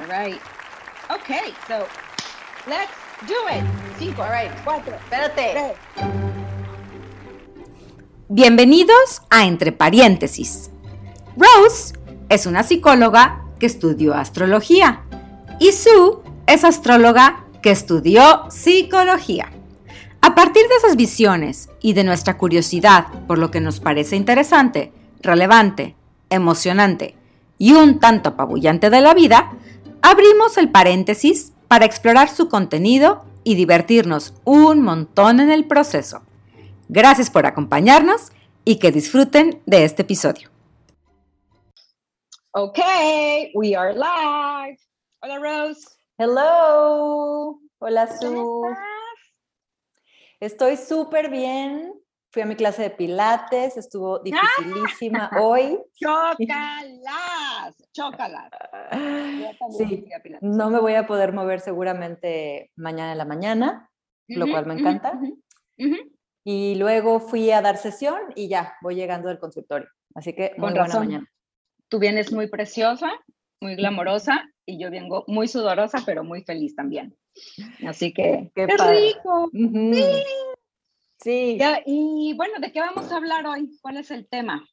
All right. Okay, so let's do it. Espérate. Bienvenidos a Entre Paréntesis. Rose es una psicóloga que estudió astrología y Sue es astróloga que estudió psicología. A partir de esas visiones y de nuestra curiosidad por lo que nos parece interesante, relevante, emocionante y un tanto apabullante de la vida, abrimos el paréntesis para explorar su contenido y divertirnos un montón en el proceso. Gracias por acompañarnos y que disfruten de este episodio. Okay, we are live. Hola, Rose. Hello. Hola, ¿Cómo Su. Estoy súper bien. Fui a mi clase de pilates, estuvo Ah. dificilísima hoy. Chócalas, chócalas. Sí, no me voy a poder mover seguramente mañana en la mañana, lo cual me encanta. Y luego fui a dar sesión y ya, voy llegando del consultorio. Así que muy Con buena razón. mañana. Tú vienes muy preciosa, muy glamorosa y yo vengo muy sudorosa, pero muy feliz también. Así que, Qué qué, rico. Ujú. Sí. Ya, y bueno, ¿de qué vamos a hablar hoy? ¿Cuál es el tema?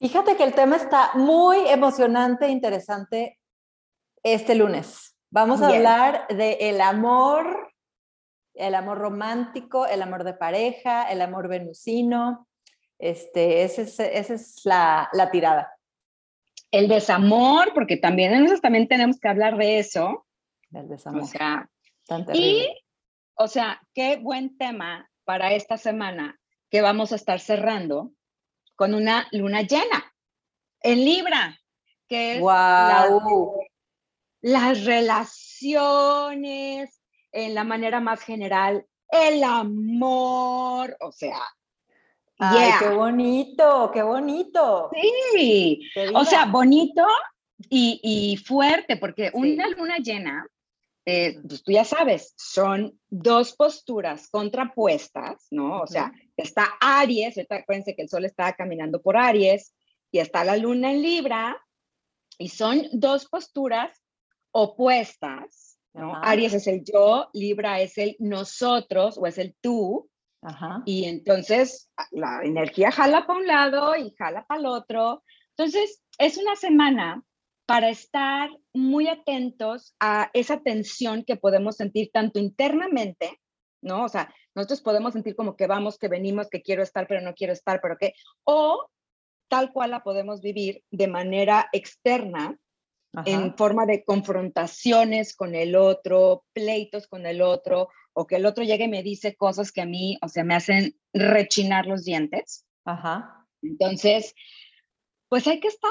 Fíjate que el tema está muy emocionante e interesante este lunes. Vamos a Yes. hablar de el amor, el amor romántico, el amor de pareja, el amor venusino. Este, ese es- esa es la, la tirada El desamor, porque también nosotros también tenemos que hablar de eso. del desamor. O sea, tan y, o sea, qué buen tema para esta semana que vamos a estar cerrando con una luna llena en Libra, que es la de- ¡Guau! las relaciones, en la manera más general, el amor, o sea, ¡Ay, yeah. qué bonito! ¡Qué bonito! sí, ¡Qué o sea, bonito y, y fuerte, porque Sí. una luna llena, eh, pues tú ya sabes, son dos posturas contrapuestas, ¿no? O sea, está Aries, ahorita acuérdense que el sol está caminando por Aries, y está la luna en Libra, y son dos posturas opuestas, ¿no? Aries es el yo, Libra es el nosotros o es el tú, y entonces a- la energía jala para un lado y jala para el otro. Entonces, es una semana para estar muy atentos a esa tensión que podemos sentir tanto internamente, ¿no? O sea, nosotros podemos sentir como que vamos, que venimos, que quiero estar, pero no quiero estar, pero qué, o tal cual la podemos vivir de manera externa, Ajá. en forma de confrontaciones con el otro, pleitos con el otro, o que el otro llegue y me dice cosas que a mí, o sea, me hacen rechinar los dientes. Ajá. Entonces, pues hay que estar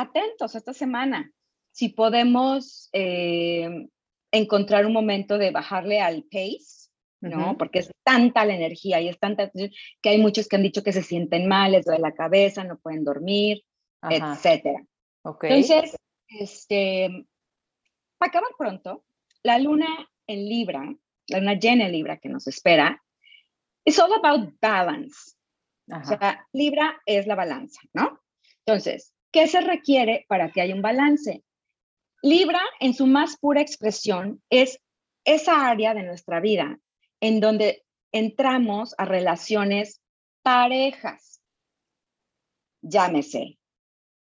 atentos esta semana. Si podemos eh, encontrar un momento de bajarle al pace, ¿no? Ujú. Porque es tanta la energía y es tanta que hay muchos que han dicho que se sienten mal, les duele la cabeza, no pueden dormir, Ajá. etcétera. Ok. Entonces, este, para acabar pronto, la luna en Libra, la luna llena en Libra que nos espera, es all about balance. O Ajá. sea, Libra es la balanza, ¿no? Entonces, ¿qué se requiere para que haya un balance? Libra, en su más pura expresión, es esa área de nuestra vida en donde entramos a relaciones parejas. Llámese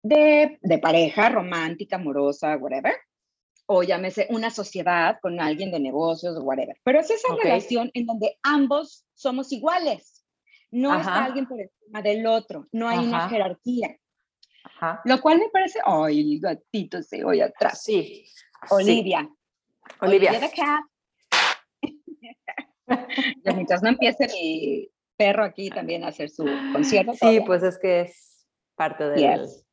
de, de pareja romántica, amorosa, whatever, o llámese una sociedad con alguien de negocios, whatever. Pero es esa relación en donde ambos somos iguales. No está Ajá. alguien por encima del otro, no hay una jerarquía. Ajá. Lo cual me parece, ay, el gatito se oye atrás. Sí. Olivia. Olivia. the cat. Ya, mientras no empiece mi perro aquí también a hacer su concierto. Sí, todavía. pues es que es parte del, Yes,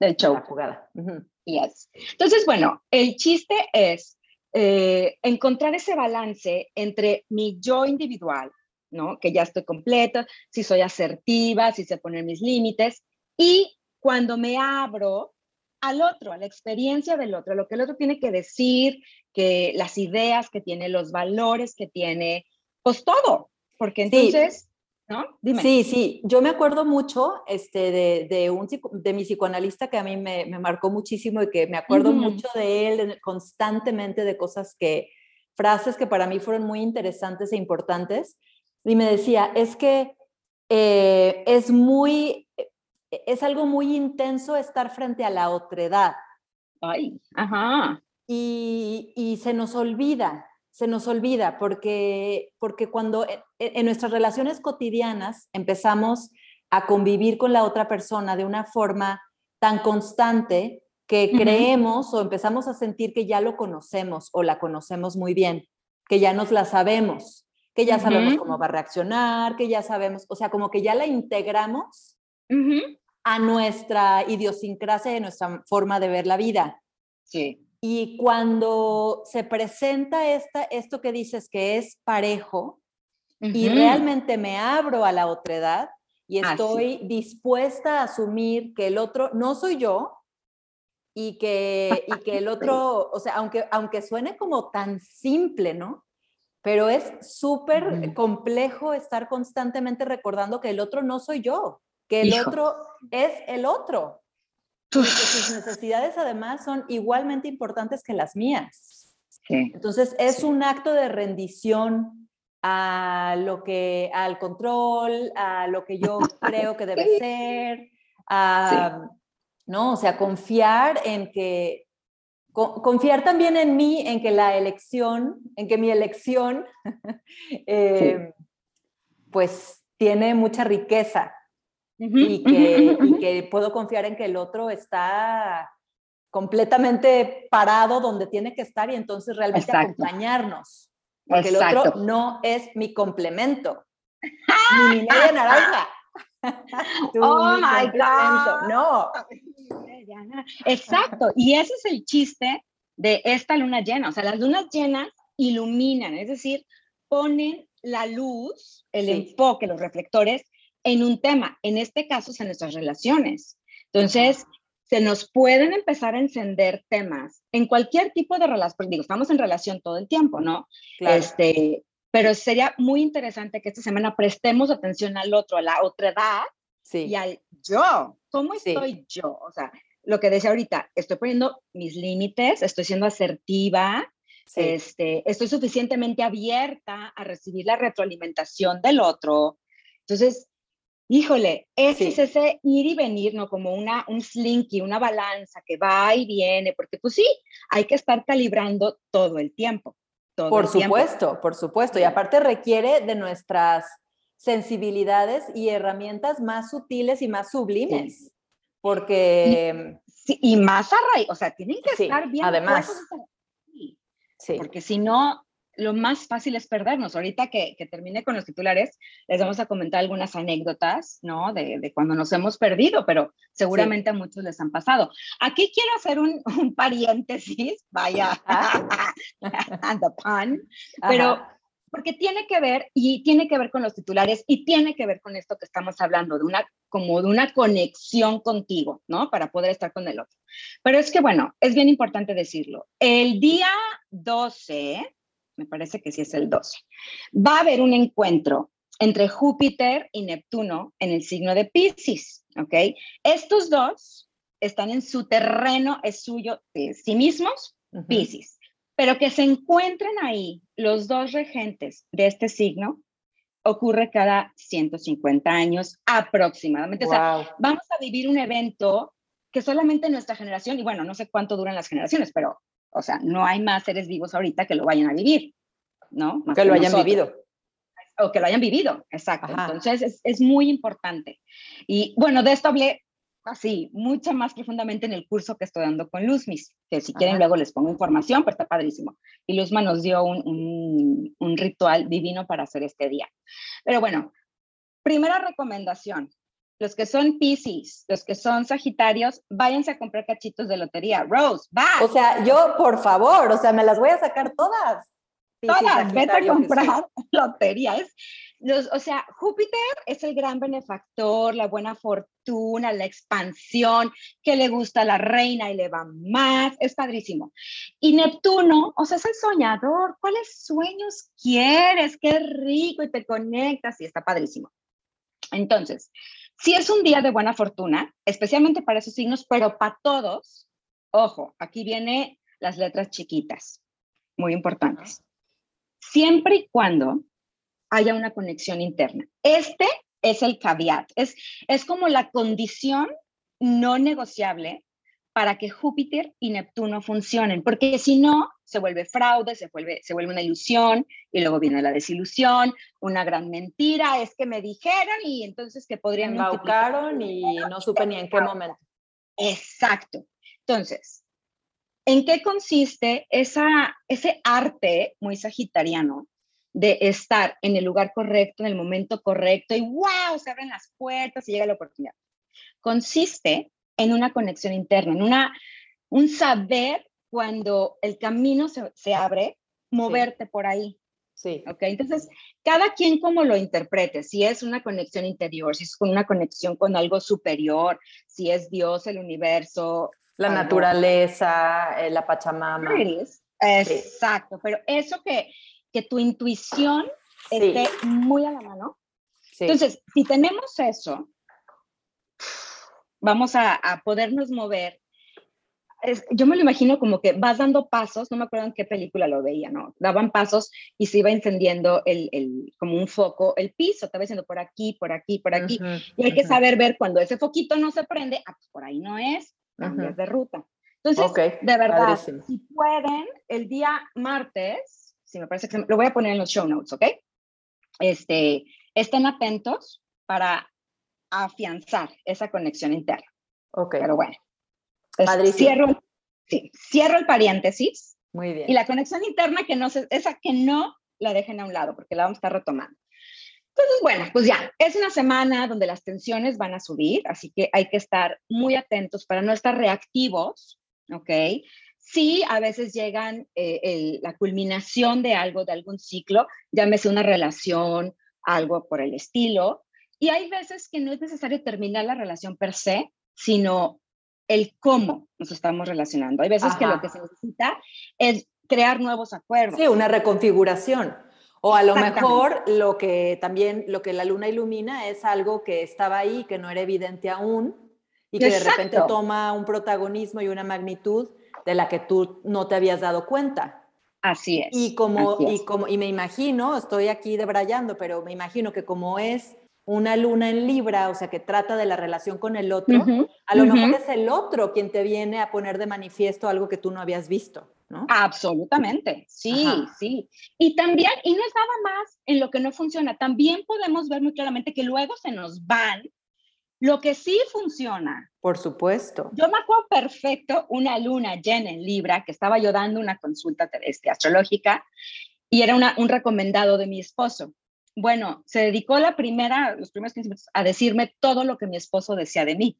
del de show. la jugada. Ujú. Yes. Entonces, bueno, el chiste es eh, encontrar ese balance entre mi yo individual, ¿no? Que ya estoy completa, si soy asertiva, si sé poner mis límites, y cuando me abro al otro, a la experiencia del otro, a lo que el otro tiene que decir, que las ideas que tiene, los valores que tiene, pues todo, porque Sí. entonces ¿no? Dime. Sí, sí, yo me acuerdo mucho este, de, de, un, de mi psicoanalista que a mí me, me marcó muchísimo y que me acuerdo mucho de él constantemente de cosas que, frases que para mí fueron muy interesantes e importantes. Y me decía, es que eh, es muy, es algo muy intenso estar frente a la otredad. Ay, ajá. Y, y se nos olvida, se nos olvida, porque, porque cuando en, nuestras relaciones cotidianas empezamos a convivir con la otra persona de una forma tan constante que creemos o empezamos a sentir que ya lo conocemos o la conocemos muy bien, que ya nos la sabemos, que ya sabemos cómo va a reaccionar, que ya sabemos, o sea, como que ya la integramos a nuestra idiosincrasia y nuestra forma de ver la vida. Sí. Y cuando se presenta esta, esto que dices que es parejo y realmente me abro a la otredad y estoy dispuesta a asumir que el otro no soy yo y que, y que el otro, o sea, aunque, aunque suene como tan simple, ¿no? Pero es súper complejo estar constantemente recordando que el otro no soy yo, que el otro es el otro. Sus necesidades además son igualmente importantes que las mías. Entonces es un acto de rendición a lo que, al control, a lo que yo creo que debe ser, a, ¿no? O sea, confiar en que, confiar también en mí, en que la elección, en que mi elección, eh, pues tiene mucha riqueza, y, que, puedo confiar en que el otro está completamente parado donde tiene que estar y entonces realmente acompañarnos. Porque el otro no es mi complemento, ni mi media naranja. oh my God. No. Exacto. Y ese es el chiste de esta luna llena. O sea, las lunas llenas iluminan, es decir, ponen la luz, el enfoque, los reflectores en un tema, en este caso es en nuestras relaciones. Entonces, se nos pueden empezar a encender temas en cualquier tipo de relación, digo, estamos en relación todo el tiempo, ¿no? Este, pero sería muy interesante que esta semana prestemos atención al otro, a la otra edad sí. y al yo. ¿Cómo estoy yo? O sea, lo que decía ahorita, estoy poniendo mis límites, estoy siendo asertiva, este, estoy suficientemente abierta a recibir la retroalimentación del otro. Entonces, Híjole, ese es ese ir y venir, ¿no? Como una, un slinky, una balanza que va y viene, porque pues sí, hay que estar calibrando todo el tiempo. por supuesto, por supuesto. Y aparte requiere de nuestras sensibilidades y herramientas más sutiles y más sublimes. Porque... Y, más arraigadas, o sea, tienen que estar bien. Además. Sí. Porque si no, lo más fácil es perdernos. Ahorita que, termine con los titulares, les vamos a comentar algunas anécdotas, ¿no? De, cuando nos hemos perdido, pero seguramente a muchos les han pasado. Aquí quiero hacer un, un paréntesis, vaya, the pun, pero porque tiene que ver y tiene que ver con los titulares y tiene que ver con esto que estamos hablando, de una como de una conexión contigo, ¿no? Para poder estar con el otro. Pero es que, bueno, es bien importante decirlo. El día 12 me parece que sí es el 12, va a haber un encuentro entre Júpiter y Neptuno en el signo de Pisces, ¿ok? Estos dos están en su terreno, es suyo de sí mismos, Pisces, pero que se encuentren ahí los dos regentes de este signo ocurre cada 150 años aproximadamente. O sea, vamos a vivir un evento que solamente nuestra generación, y bueno, no sé cuánto duran las generaciones, pero o sea, no hay más seres vivos ahorita que lo vayan a vivir, ¿no? que, lo hayan vivido. O que lo hayan vivido, exacto. Entonces, es, es, muy importante. Y bueno, de esto hablé así, mucho más profundamente en el curso que estoy dando con Luzmis, que si quieren luego les pongo información, pero está padrísimo. Y Luzma nos dio un, un, un ritual divino para hacer este día. Pero bueno, primera recomendación, los que son Pisces, los que son Sagitarios, váyanse a comprar cachitos de lotería. Rose, va. O sea, yo, por favor, o sea, me las voy a sacar todas. todas, vete a comprar lotería. o sea, Júpiter es el gran benefactor, la buena fortuna, la expansión, que le gusta a la reina y le va más, es padrísimo. Y Neptuno, o sea, es el soñador, ¿cuáles sueños quieres? Qué rico y te conectas y está padrísimo. Entonces, si es un día de buena fortuna, especialmente para esos signos, pero para todos, ojo, aquí viene las letras chiquitas, muy importantes. Siempre y cuando haya una conexión interna. Este es el caveat, es, es como la condición no negociable para que Júpiter y Neptuno funcionen, porque si no, se vuelve fraude, se vuelve, se vuelve una ilusión y luego viene la desilusión, una gran mentira, es que me dijeron y entonces que podrían... Me embaucaron y no supe ni en qué momento. Exacto. Entonces, ¿en qué consiste esa, ese arte muy sagitariano de estar en el lugar correcto, en el momento correcto y wow, se abren las puertas y llega la oportunidad? Consiste en una conexión interna, en una, un saber cuando el camino se, abre, moverte por ahí. Sí. ¿Ok? Entonces, cada quien como lo interprete, si es una conexión interior, si es una conexión con algo superior, si es Dios, el universo. La naturaleza, eh, la Pachamama. Exacto, pero eso que, que tu intuición esté muy a la mano. Entonces, si tenemos eso, vamos a, a podernos mover yo me lo imagino como que vas dando pasos, no me acuerdo en qué película lo veía, ¿no? Daban pasos y se iba encendiendo el, el como un foco, el piso, estaba diciendo por aquí, por aquí, por aquí. y hay que saber ver cuando ese foquito no se prende, ah, pues por ahí no es, cambias de ruta. Entonces, de verdad, si pueden, el día martes, si me parece que lo voy a poner en los show notes, ¿ok? Este, estén atentos para afianzar esa conexión interna. Ok. Pero bueno, Cierro, sí, cierro el paréntesis. Muy bien. Y la conexión interna, que no se, esa que no la dejen a un lado, porque la vamos a estar retomando. Entonces, bueno, pues ya, es una semana donde las tensiones van a subir, así que hay que estar muy atentos para no estar reactivos, ¿ok? Sí, a veces llegan eh, la culminación de algo, de algún ciclo, llámese una relación, algo por el estilo, y hay veces que no es necesario terminar la relación per se, sino el cómo nos estamos relacionando. Hay veces que lo que se necesita es crear nuevos acuerdos. Sí, una reconfiguración. O a lo mejor lo que también, lo que la luna ilumina es algo que estaba ahí, que no era evidente aún, y que de repente toma un protagonismo y una magnitud de la que tú no te habías dado cuenta. Así es. Y como, y como, y me imagino, estoy aquí debrayando, pero me imagino que como es una luna en Libra, o sea, que trata de la relación con el otro, a lo mejor es el otro quien te viene a poner de manifiesto algo que tú no habías visto, ¿no? Absolutamente, sí, sí. Y también, y no es nada más en lo que no funciona, también podemos ver muy claramente que luego se nos van lo que sí funciona. Por supuesto. Yo me acuerdo perfecto una luna llena en Libra, que estaba yo dando una consulta este, astrológica y era una, un recomendado de mi esposo. Bueno, se dedicó la primera, los primeros 15 minutos a decirme todo lo que mi esposo decía de mí.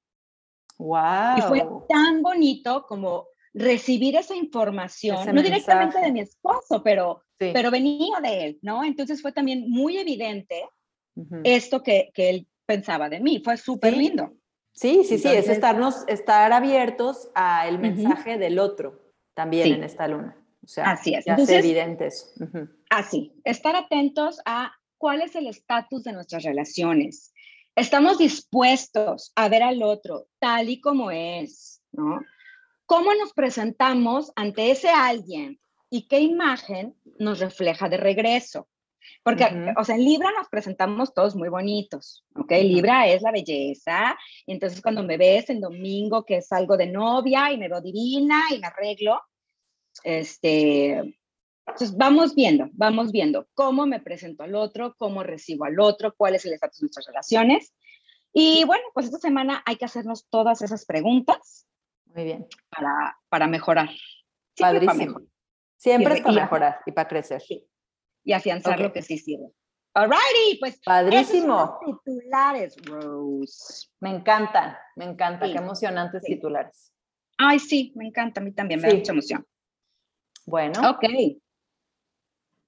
Wow. Y fue tan bonito como recibir esa información, no directamente de mi esposo, pero, pero venía de él, ¿no? Entonces fue también muy evidente esto que, que, él pensaba de mí. Fue súper lindo. Sí, sí, sí, es estarnos, estar abiertos al mensaje del otro también en esta luna. O sea, así es. Ya Entonces, evidente eso. Así, estar atentos a cuál es el estatus de nuestras relaciones. Estamos dispuestos a ver al otro tal y como es, ¿no? ¿Cómo nos presentamos ante ese alguien y qué imagen nos refleja de regreso? Porque, o sea, en Libra nos presentamos todos muy bonitos, ¿ok? Libra es la belleza, y entonces cuando me ves en domingo que salgo de novia y me veo divina y me arreglo, este, entonces, vamos viendo, vamos viendo cómo me presento al otro, cómo recibo al otro, cuál es el estatus de nuestras relaciones. Y bueno, pues esta semana hay que hacernos todas esas preguntas. Muy bien. Para, para mejorar. Siempre Padrísimo. Siempre es para mejorar y para crecer. Y afianzar lo que sí sirve. Alrighty, pues. Padrísimo. titulares, Rose. Me encantan, me encanta. Qué emocionantes titulares. Ay, sí, me encanta. A mí también me da mucha emoción. Bueno. Ok.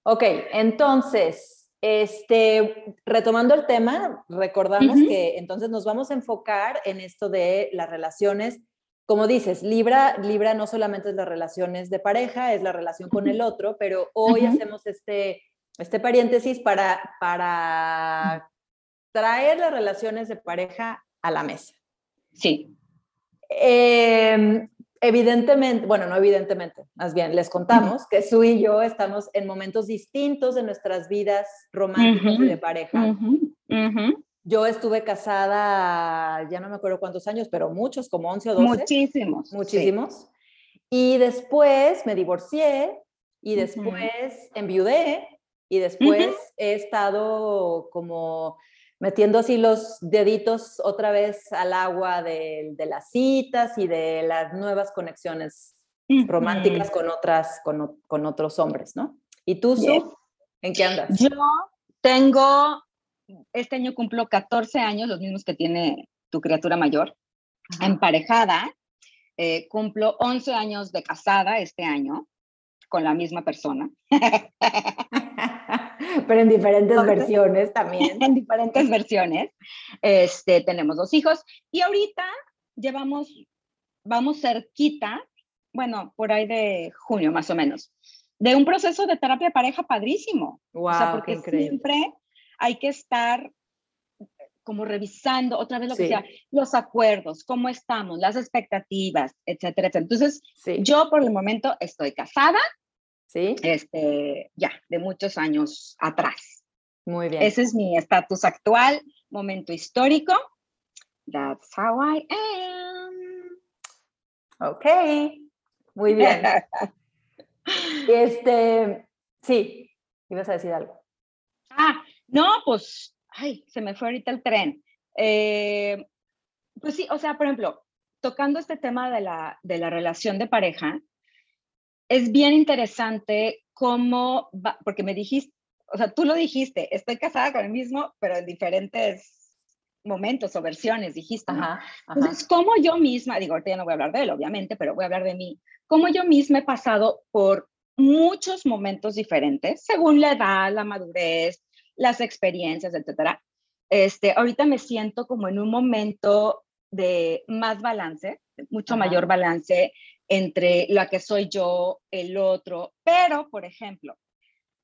Ok, entonces, este, retomando el tema, recordamos que entonces nos vamos a enfocar en esto de las relaciones. Como dices, Libra, Libra no solamente es las relaciones de pareja, es la relación con el otro, pero hoy hacemos este, este paréntesis para, para traer las relaciones de pareja a la mesa. Sí. Em, evidentemente, bueno, no evidentemente, más bien les contamos que Su y yo estamos en momentos distintos de nuestras vidas románticas y de pareja. Yo estuve casada, ya no me acuerdo cuántos años, pero muchos, como 11 o 12. Muchísimos. Muchísimos. Y después me divorcié y después enviudé y después he estado como metiendo así los deditos otra vez al agua de, las citas y de las nuevas conexiones románticas con otras, con, otros hombres, ¿no? ¿Y tú, Su, en qué andas? Yo tengo, este año cumplo 14 años, los mismos que tiene tu criatura mayor, emparejada. Eh, cumplo 11 años de casada este año con la misma persona. Pero en diferentes versiones también. en diferentes versiones. Este, tenemos dos hijos y ahorita llevamos, vamos cerquita, bueno, por ahí de junio más o menos, de un proceso de terapia de pareja padrísimo. Wow, o sea, porque siempre hay que estar como revisando otra vez lo que sea, los acuerdos, cómo estamos, las expectativas, etcétera, etcétera. Entonces, yo por el momento estoy casada, ¿sí? Este, ya, de muchos años atrás. Muy bien. Ese es mi estatus actual, momento histórico. That's how I am. Ok, muy bien. este, sí, ibas a decir algo. Ah, no, pues ay, se me fue ahorita el tren. Eh, pues sí, o sea, por ejemplo, tocando este tema de la, de la relación de pareja, es bien interesante cómo, porque me dijiste, o sea, tú lo dijiste, estoy casada con el mismo, pero en diferentes momentos o versiones, dijiste. Entonces, cómo yo misma, digo, ahorita ya no voy a hablar de él, obviamente, pero voy a hablar de mí, cómo yo misma he pasado por muchos momentos diferentes, según la edad, la madurez, las experiencias, etcétera. Este, ahorita me siento como en un momento de más balance, mucho mayor balance entre la que soy yo, el otro, pero, por ejemplo,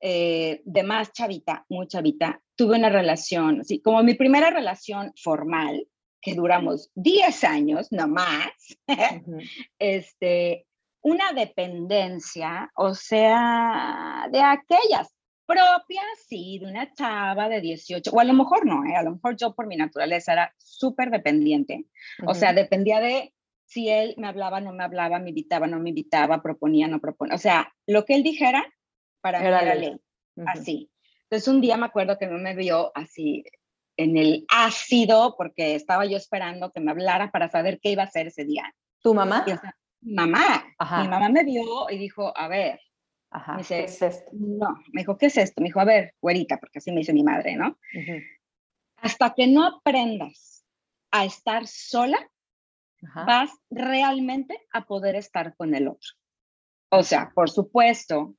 eh, de más chavita, muy chavita, tuve una relación, así como mi primera relación formal, que duramos 10 años, no más, este, una dependencia, o sea, de aquellas propia, sí, de una chava de 18, o a lo mejor no, ¿eh? a lo mejor yo por mi naturaleza era súper dependiente, o sea, dependía de si él me hablaba, no me hablaba, me invitaba, no me invitaba, proponía, no proponía, o sea, lo que él dijera, para mí era ley, así. Entonces un día me acuerdo que no me vio así en el ácido, porque estaba yo esperando que me hablara para saber qué iba a hacer ese día. ¿Tu mamá? mamá. Mi mamá me vio y dijo, a ver, Ajá, ¿qué es esto? No, me dijo, ¿qué es esto? Me dijo, a ver, güerita, porque así me dice mi madre, ¿no? Hasta que no aprendas a estar sola, vas realmente a poder estar con el otro. O sea, por supuesto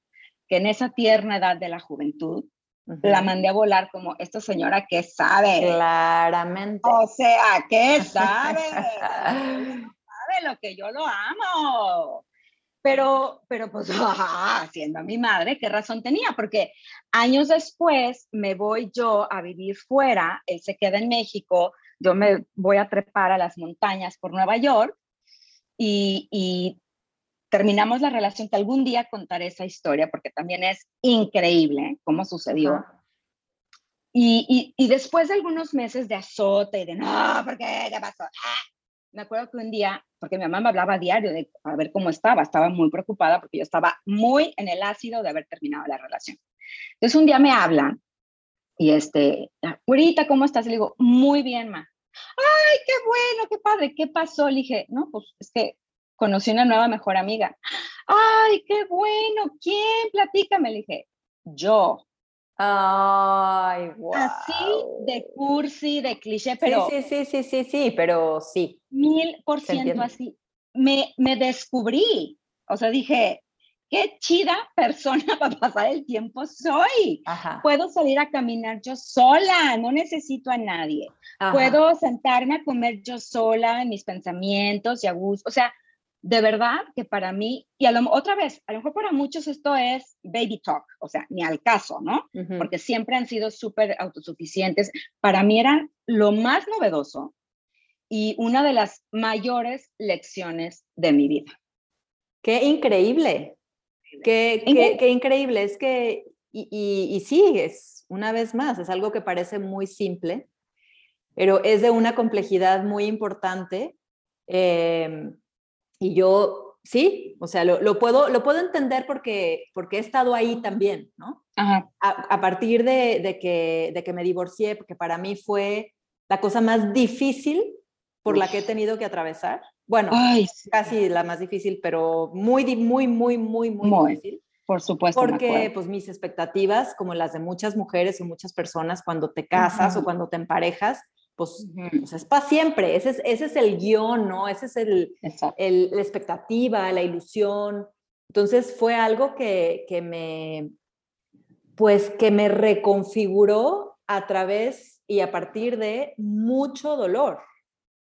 que en esa tierna edad de la juventud, la mandé a volar como, esta señora que sabe. Claramente. O sea, ¿qué sabe? sabe lo que yo lo amo. Pero, pero pues, siendo mi madre, ¿qué razón tenía? Porque años después me voy yo a vivir fuera, él se queda en México, yo me voy a trepar a las montañas por Nueva York y, terminamos la relación, que algún día contaré esa historia porque también es increíble cómo sucedió. Y, y, después de algunos meses de azote y de, no, ¿por qué? ¿Qué pasó? Ah, me acuerdo que un día, porque mi mamá me hablaba a diario de a ver cómo estaba, estaba muy preocupada porque yo estaba muy en el ácido de haber terminado la relación. Entonces un día me habla y este, ahorita, ¿cómo estás? le digo, muy bien, ma. Ay, qué bueno, qué padre, ¿qué pasó? Le dije, no, pues es que conocí una nueva mejor amiga. Ay, qué bueno, ¿quién? Platícame. Le dije, yo. Ay, wow. Así de cursi, de cliché, pero. Sí, sí, sí, sí, sí, pero sí. Mil por ciento así. Me, me descubrí. O sea, dije, qué chida persona para pasar el tiempo soy. Puedo salir a caminar yo sola, no necesito a nadie. Puedo sentarme a comer yo sola en mis pensamientos y a gusto. O sea, de verdad que para mí, y a lo, otra vez, a lo mejor para muchos esto es baby talk, o sea, ni al caso, ¿no? Porque siempre han sido súper autosuficientes. Para mí era lo más novedoso y una de las mayores lecciones de mi vida. Qué increíble. Qué, qué, increíble. Es que, y, y, y sí, es una vez más, es algo que parece muy simple, pero es de una complejidad muy importante. Eh, y yo, sí, o sea, lo, puedo, lo puedo entender porque, porque he estado ahí también, ¿no? A, a, partir de, de, que, de que me divorcié, porque para mí fue la cosa más difícil por la que he tenido que atravesar. Bueno, casi la más difícil, pero muy, muy, muy, muy, muy, difícil. Por supuesto. Porque pues mis expectativas, como las de muchas mujeres y muchas personas cuando te casas o cuando te emparejas, pues, pues, es para siempre, ese es, ese es el guion, ¿no? Ese es el, el, la expectativa, la ilusión. Entonces fue algo que, que, me, pues que me reconfiguró a través y a partir de mucho dolor.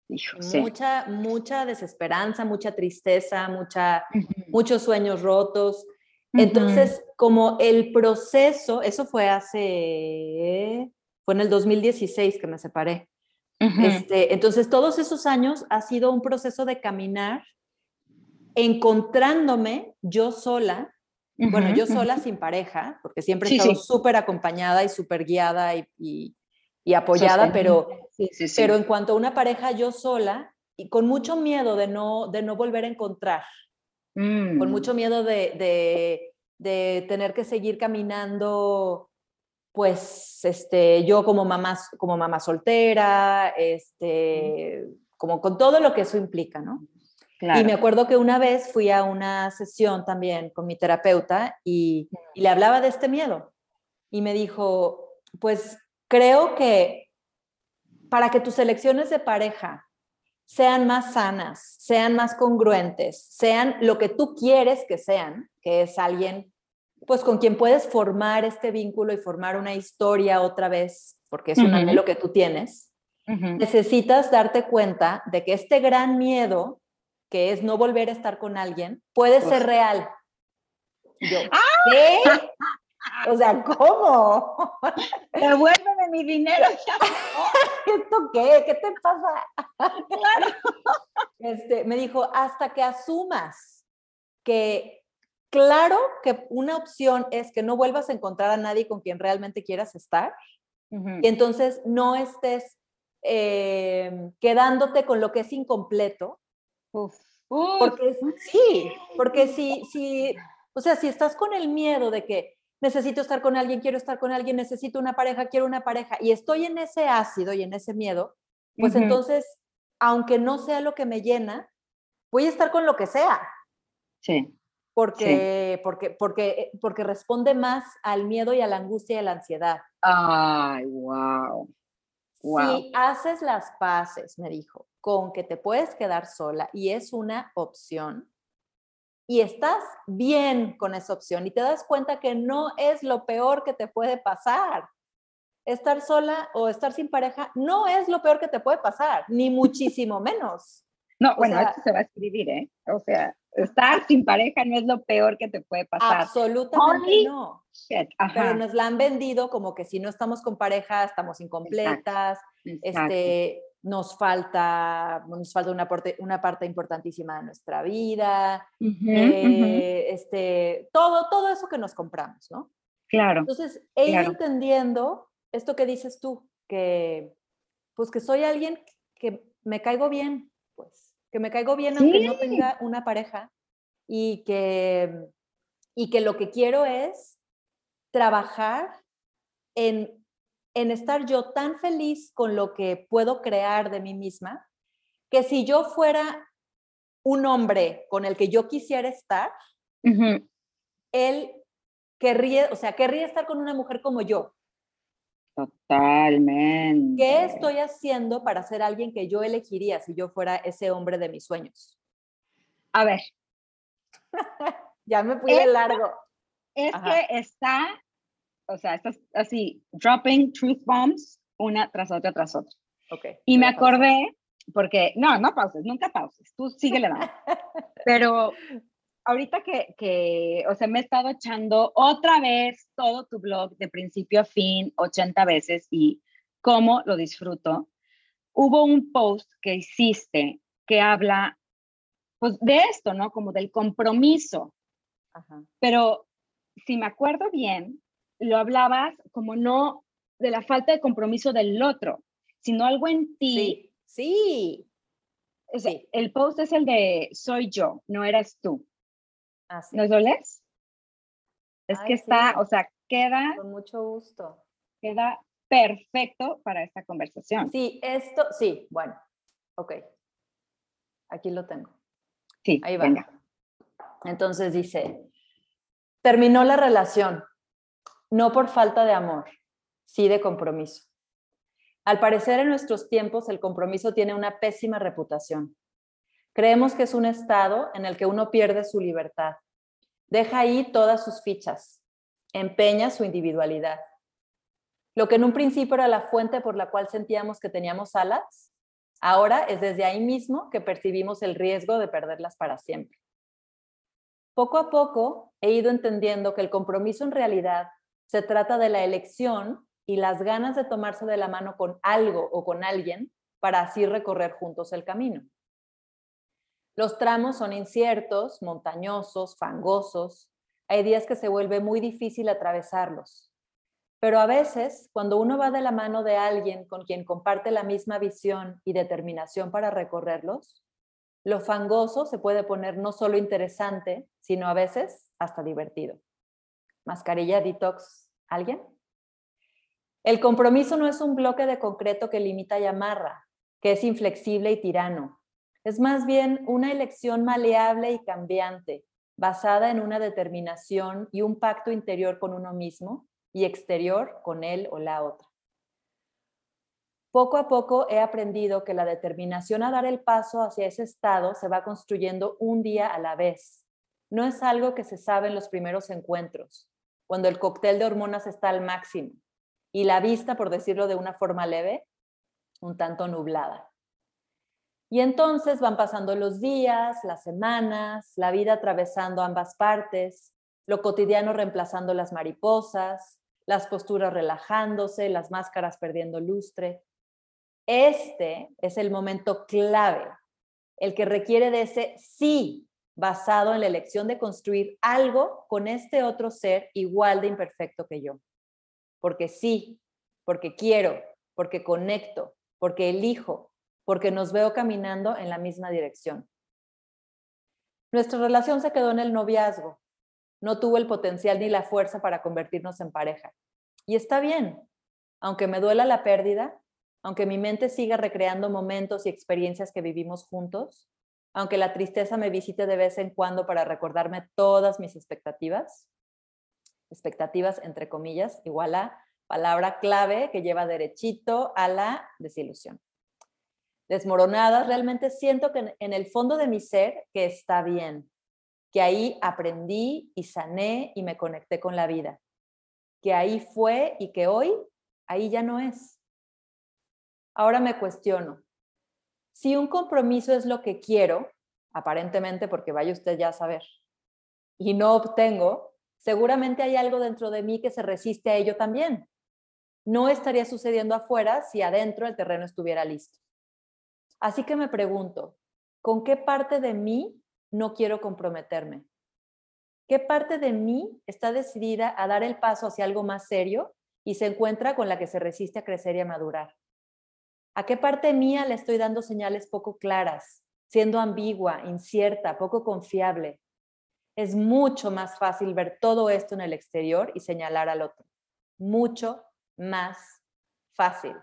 Mucha, mucha desesperanza, mucha tristeza, mucha, muchos sueños rotos. Entonces, como el proceso, eso fue hace, fue en el 2016 que me separé. Este, entonces, todos esos años ha sido un proceso de caminar, encontrándome yo sola, bueno, yo sola sin pareja, porque siempre he estado súper acompañada y súper guiada y, y, apoyada, pero, pero en cuanto a una pareja yo sola, y con mucho miedo de no, de no volver a encontrar, con mm. mucho miedo de, de, de tener que seguir caminando pues este, yo como mamá, como mamá soltera, este, como con todo lo que eso implica, ¿no? Y me acuerdo que una vez fui a una sesión también con mi terapeuta y, y, le hablaba de este miedo. Y me dijo, pues creo que para que tus elecciones de pareja sean más sanas, sean más congruentes, sean lo que tú quieres que sean, que es alguien pues con quien puedes formar este vínculo y formar una historia otra vez, porque es un anhelo que tú tienes, necesitas darte cuenta de que este gran miedo, que es no volver a estar con alguien, puede ser real. Yo, ¡Ah! ¿qué? O sea, ¿cómo? Devuélveme mi dinero. ¿Esto qué? ¿Qué te pasa? Claro. Este, me dijo, hasta que asumas que Claro que una opción es que no vuelvas a encontrar a nadie con quien realmente quieras estar y entonces no estés em, quedándote con lo que es incompleto. Porque sí, porque si, si, o sea, si estás con el miedo de que necesito estar con alguien, quiero estar con alguien, necesito una pareja, quiero una pareja, y estoy en ese ácido y en ese miedo, pues entonces, aunque no sea lo que me llena, voy a estar con lo que sea. Sí porque, porque, porque, porque responde más al miedo y a la angustia y a la ansiedad. Ay, wow. Si haces las paces, me dijo, con que te puedes quedar sola y es una opción, y estás bien con esa opción y te das cuenta que no es lo peor que te puede pasar. Estar sola o estar sin pareja no es lo peor que te puede pasar, ni muchísimo menos. No, bueno, esto se va a escribir, ¿eh? O sea, estar sin pareja no es lo peor que te puede pasar. Absolutamente no. Pero nos la han vendido como que si no estamos con pareja estamos incompletas, este nos falta nos falta una parte una parte importantísima de nuestra vida, eh, este todo todo eso que nos compramos, ¿no? Claro. Entonces, he ido entendiendo esto que dices tú que pues que soy alguien que me caigo bien, pues que me caigo bien aunque no tenga una pareja y que, y que lo que quiero es trabajar en, en estar yo tan feliz con lo que puedo crear de mí misma, que si yo fuera un hombre con el que yo quisiera estar, él querría, o sea, querría estar con una mujer como yo, Totalmente. ¿Qué estoy haciendo para ser alguien que yo elegiría si yo fuera ese hombre de mis sueños? A ver. ya me fui de largo. Es que está, o sea, estás así, dropping truth bombs una tras otra tras otra. Okay. Y me acordé porque, no, no pauses, nunca pauses, tú síguele dando. Pero ahorita que, que, o sea, me he estado echando otra vez todo tu blog de principio a fin 80 veces y cómo lo disfruto. Hubo un post que hiciste que habla, pues, de esto, ¿no? Como del compromiso. Pero si me acuerdo bien, lo hablabas como no de la falta de compromiso del otro, sino algo en ti. Sí. sí. El post es el de soy yo, no eres tú. Así. ¿Nos doles? Es que está, o sea, queda. Con mucho gusto. Queda perfecto para esta conversación. Sí, esto, sí, bueno, ok. Aquí lo tengo. Sí, ahí va. Entonces dice, terminó la relación, no por falta de amor, sí de compromiso. Al parecer en nuestros tiempos el compromiso tiene una pésima reputación. Creemos que es un estado en el que uno pierde su libertad, deja ahí todas sus fichas, empeña su individualidad. Lo que en un principio era la fuente por la cual sentíamos que teníamos alas, ahora es desde ahí mismo que percibimos el riesgo de perderlas para siempre. Poco a poco he ido entendiendo que el compromiso en realidad se trata de la elección y las ganas de tomarse de la mano con algo o con alguien para así recorrer juntos el camino. Los tramos son inciertos, montañosos, fangosos. Hay días que se vuelve muy difícil atravesarlos. Pero a veces, cuando uno va de la mano de alguien con quien comparte la misma visión y determinación para recorrerlos, lo fangoso se puede poner no solo interesante, sino a veces hasta divertido. Mascarilla detox, ¿alguien? El compromiso no es un bloque de concreto que limita y amarra, que es inflexible y tirano. Es más bien una elección maleable y cambiante, basada en una determinación y un pacto interior con uno mismo y exterior con él o la otra. Poco a poco he aprendido que la determinación a dar el paso hacia ese estado se va construyendo un día a la vez. No es algo que se sabe en los primeros encuentros, cuando el cóctel de hormonas está al máximo y la vista, por decirlo de una forma leve, un tanto nublada. Y entonces van pasando los días, las semanas, la vida atravesando ambas partes, lo cotidiano reemplazando las mariposas, las posturas relajándose, las máscaras perdiendo lustre. Este es el momento clave, el que requiere de ese sí basado en la elección de construir algo con este otro ser igual de imperfecto que yo porque sí, porque quiero, porque conecto, porque elijo, porque nos veo caminando en la misma dirección. Nuestra relación se quedó en el noviazgo. No tuvo el potencial ni la fuerza para convertirnos en pareja. Y está bien, aunque me duela la pérdida, aunque mi mente siga recreando momentos y experiencias que vivimos juntos, aunque la tristeza me visite de vez en cuando para recordarme todas mis expectativas, expectativas entre comillas, igual a palabra clave que lleva derechito a la desilusión. Desmoronadas, realmente siento que en el fondo de mi ser que está bien, que ahí aprendí y sané y me conecté con la vida, que ahí fue y que hoy ahí ya no es. Ahora me cuestiono, si un compromiso es lo que quiero, aparentemente porque vaya usted ya a saber, y no obtengo, seguramente hay algo dentro de mí que se resiste a ello también. No estaría sucediendo afuera si adentro el terreno estuviera listo. Así que me pregunto, ¿con qué parte de mí no quiero comprometerme? ¿Qué parte de mí está decidida a dar el paso hacia algo más serio y se encuentra con la que se resiste a crecer y a madurar? ¿A qué parte mía le estoy dando señales poco claras, siendo ambigua, incierta, poco confiable, es mucho más fácil ver todo esto en el exterior y señalar al otro. Mucho más fácil.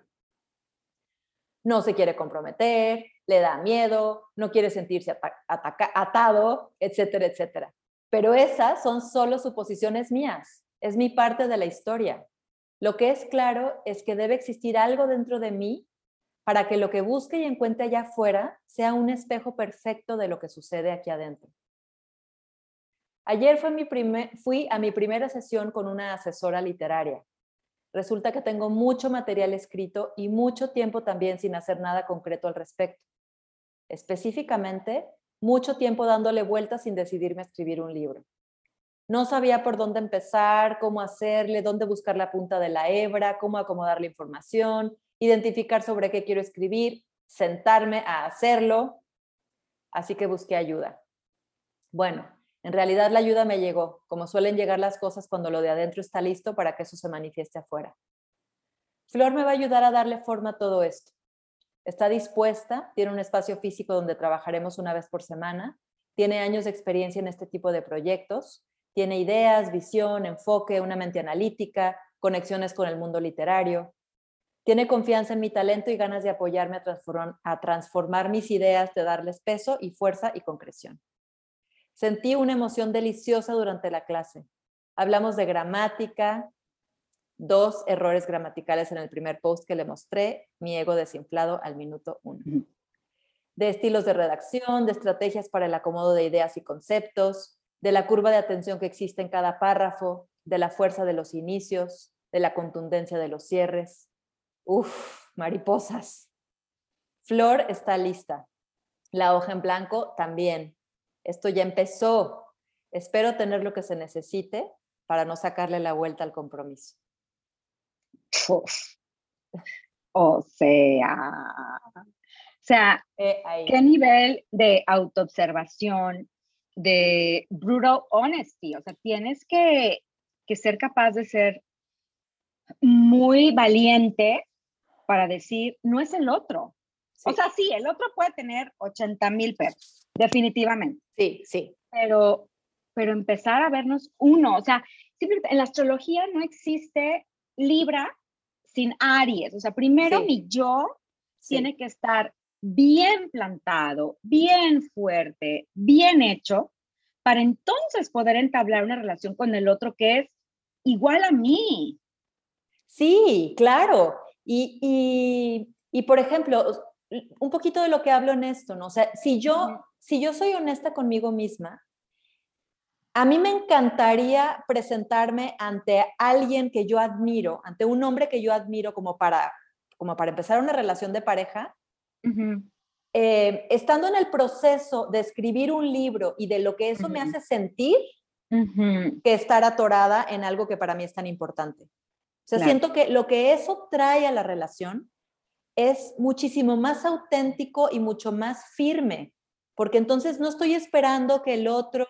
No se quiere comprometer, le da miedo, no quiere sentirse atado, etcétera, etcétera. Pero esas son solo suposiciones mías, es mi parte de la historia. Lo que es claro es que debe existir algo dentro de mí para que lo que busque y encuentre allá afuera sea un espejo perfecto de lo que sucede aquí adentro. Ayer fui a mi primera sesión con una asesora literaria. Resulta que tengo mucho material escrito y mucho tiempo también sin hacer nada concreto al respecto. específicamente mucho tiempo dándole vueltas sin decidirme a escribir un libro. No sabía por dónde empezar, cómo hacerle, dónde buscar la punta de la hebra, cómo acomodar la información, identificar sobre qué quiero escribir, sentarme a hacerlo. Así que busqué ayuda. Bueno, en realidad la ayuda me llegó, como suelen llegar las cosas cuando lo de adentro está listo para que eso se manifieste afuera. Flor me va a ayudar a darle forma a todo esto. Está dispuesta, tiene un espacio físico donde trabajaremos una vez por semana, tiene años de experiencia en este tipo de proyectos, tiene ideas, visión, enfoque, una mente analítica, conexiones con el mundo literario. Tiene confianza en mi talento y ganas de apoyarme a, a transformar mis ideas, de darles peso y fuerza y concreción. Sentí una emoción deliciosa durante la clase. Hablamos de gramática, dos errores gramaticales en el primer post que le mostré, mi ego desinflado al minuto uno. De estilos de redacción, de estrategias para el acomodo de ideas y conceptos, de la curva de atención que existe en cada párrafo, de la fuerza de los inicios, de la contundencia de los cierres. Uf, mariposas. Flor está lista. La hoja en blanco también. Esto ya empezó. Espero tener lo que se necesite para no sacarle la vuelta al compromiso. O sea, o sea, eh, ¿qué nivel de autoobservación, de brutal honesty? O sea, tienes que, que ser capaz de ser muy valiente para decir, no es el otro. O sea, sí, el otro puede tener 80 mil pesos, definitivamente. Sí, sí. Pero, pero empezar a vernos uno, o sea, en la astrología no existe Libra sin Aries. O sea, primero mi yo tiene que estar bien plantado, bien fuerte, bien hecho, para entonces poder entablar una relación con el otro que es igual a mí. Sí, claro. Y, y, por ejemplo, un poquito de lo que hablo en esto, ¿no? O sea, si yo, si yo soy honesta conmigo misma, a mí me encantaría presentarme ante alguien que yo admiro, ante un hombre que yo admiro como para, como para empezar una relación de pareja. Eh, estando en el proceso de escribir un libro y de lo que eso me hace sentir, que estar atorada en algo que para mí es tan importante. O sea, siento que lo que eso trae a la relación es muchísimo más auténtico y mucho más firme, porque entonces no estoy esperando que el otro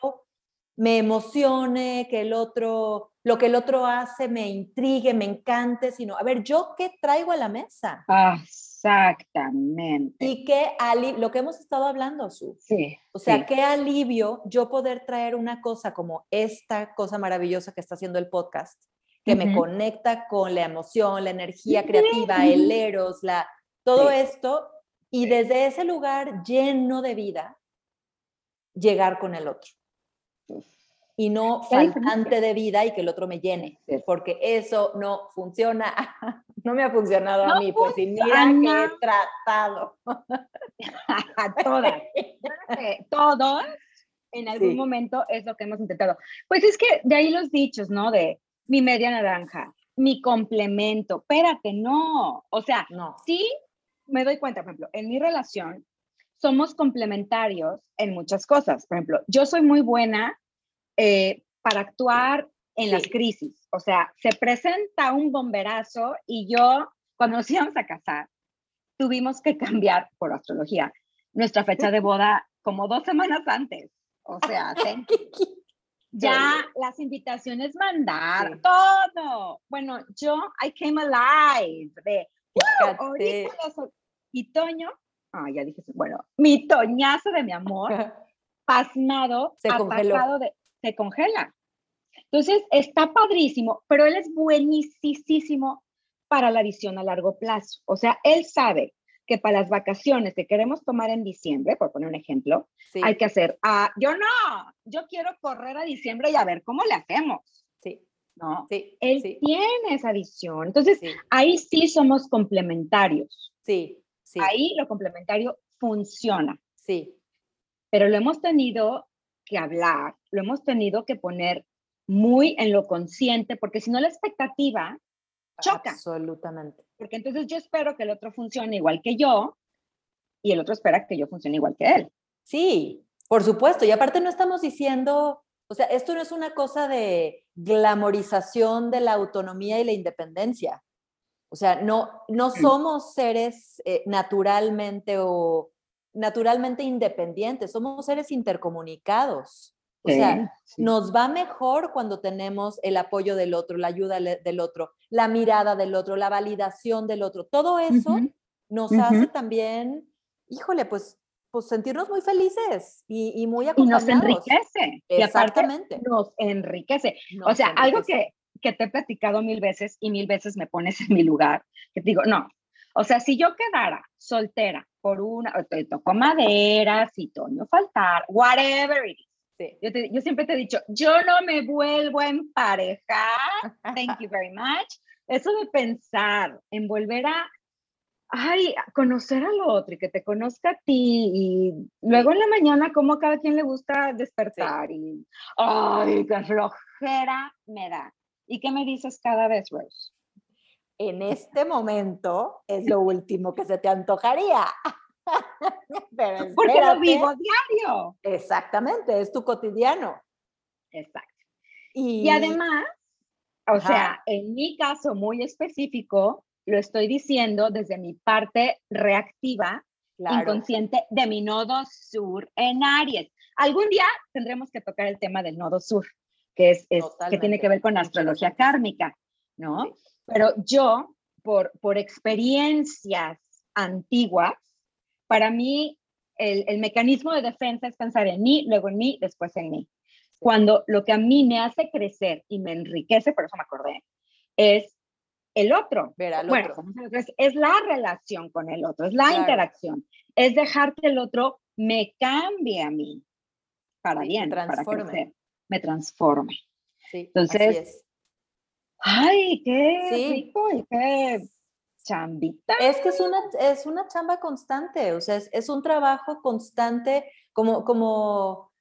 me emocione, que el otro, lo que el otro hace me intrigue, me encante, sino, a ver, ¿yo qué traigo a la mesa? Exactamente. Y qué alivio, lo que hemos estado hablando, Su. Sí. O sea, qué alivio yo poder traer una cosa como esta cosa maravillosa que está haciendo el podcast, que me conecta con la emoción, la energía creativa, el eros, la, todo esto, y desde ese lugar lleno de vida, llegar con el otro. Y no faltante de vida y que el otro me llene, porque eso no funciona, no me ha funcionado a mí, pues y mira que he tratado. a todas. todos en algún momento es lo que hemos intentado. Pues es que de ahí los dichos, ¿no? De mi media naranja, mi complemento, espérate, no, o sea, no. sí me doy cuenta, por ejemplo, en mi relación somos complementarios en muchas cosas. Por ejemplo, yo soy muy buena eh, para actuar en las crisis. O sea, se presenta un bomberazo y yo, cuando nos íbamos a casar, tuvimos que cambiar por astrología nuestra fecha de boda como dos semanas antes. O sea, ya las invitaciones mandar, todo. Bueno, yo, I came alive de, y Toño, ah, ya dije, bueno, mi toñazo de mi amor, pasmado, se congeló. de, se congela. Entonces, está padrísimo, pero él es buenísimo para la visión a largo plazo. O sea, él sabe que para las vacaciones que queremos tomar en diciembre, por poner un ejemplo, hay que hacer, ah, yo no, yo quiero correr a diciembre y a ver cómo le hacemos. Sí. ¿No? Sí, él tiene esa visión. Entonces, ahí sí somos complementarios. Sí, sí. Ahí lo complementario funciona. Sí. Pero lo hemos tenido que hablar, lo hemos tenido que poner muy en lo consciente, porque si no la expectativa choca. Absolutamente. Porque entonces yo espero que el otro funcione igual que yo, y el otro espera que yo funcione igual que él. Sí, por supuesto. Y aparte no estamos diciendo, o sea, esto no es una cosa de glamorización de la autonomía y la independencia. O sea, no, no somos seres eh, naturalmente o naturalmente independientes, somos seres intercomunicados. O sea, nos va mejor cuando tenemos el apoyo del otro, la ayuda del otro, la mirada del otro, la validación del otro. Todo eso nos hace también, híjole, pues, pues sentirnos muy felices y, muy acompañados. Y nos enriquece. Exactamente. nos enriquece. o sea, algo que, que te he platicado mil veces y mil veces me pones en mi lugar, que te digo, no, o sea, si yo quedara soltera por una, te tocó madera, si Toño faltar, whatever it is. Yo, yo, siempre te he dicho, yo no me vuelvo a emparejar, thank you very much. Eso de pensar en volver a, ay, a conocer al otro y que te conozca a ti y luego en la mañana como a cada quien le gusta despertar y, ay, qué flojera me da. ¿Y qué me dices cada vez, Rose? En este momento es lo último que se te antojaría. Porque lo vivo diario. Exactamente, es tu cotidiano. Exacto. Y, además, o sea, en mi caso muy específico, lo estoy diciendo desde mi parte reactiva, inconsciente de mi nodo sur en Aries. Algún día tendremos que tocar el tema del nodo sur, que es, que tiene que ver con astrología kármica, ¿no? Pero yo, por, por experiencias antiguas, para mí el, mecanismo de defensa es pensar en mí, luego en mí, después en mí. Cuando lo que a mí me hace crecer y me enriquece, por eso me acordé, es el otro. Ver al bueno, Es, la relación con el otro, es la interacción, es dejar que el otro me cambie a mí para bien, para crecer, me transforme. Sí, Entonces, ay, qué rico y qué chambita. Es que es una, es una chamba constante, o sea, es, un trabajo constante, como, como,